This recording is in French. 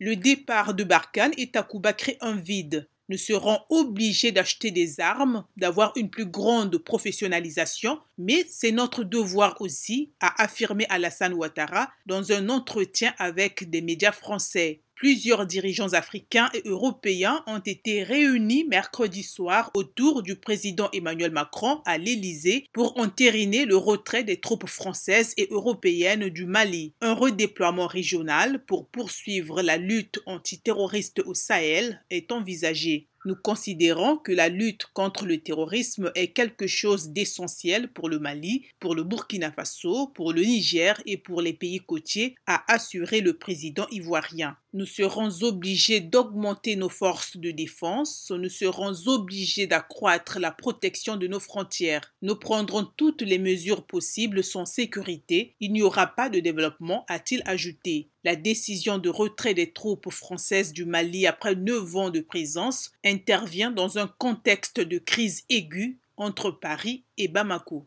Le départ de Barkhane et Takuba crée un vide. Nous serons obligés d'acheter des armes, d'avoir une plus grande professionnalisation, mais c'est notre devoir aussi, a affirmé Alassane Ouattara dans un entretien avec des médias français. Plusieurs dirigeants africains et européens ont été réunis mercredi soir autour du président Emmanuel Macron à l'Élysée pour entériner le retrait des troupes françaises et européennes du Mali. Un redéploiement régional pour poursuivre la lutte antiterroriste au Sahel est envisagé. Nous considérons que la lutte contre le terrorisme est quelque chose d'essentiel pour le Mali, pour le Burkina Faso, pour le Niger et pour les pays côtiers, a assuré le président ivoirien. Nous serons obligés d'augmenter nos forces de défense, nous serons obligés d'accroître la protection de nos frontières. Nous prendrons toutes les mesures possibles sans sécurité. Il n'y aura pas de développement, a-t-il ajouté. La décision de retrait des troupes françaises du Mali après neuf ans de présence intervient dans un contexte de crise aiguë entre Paris et Bamako.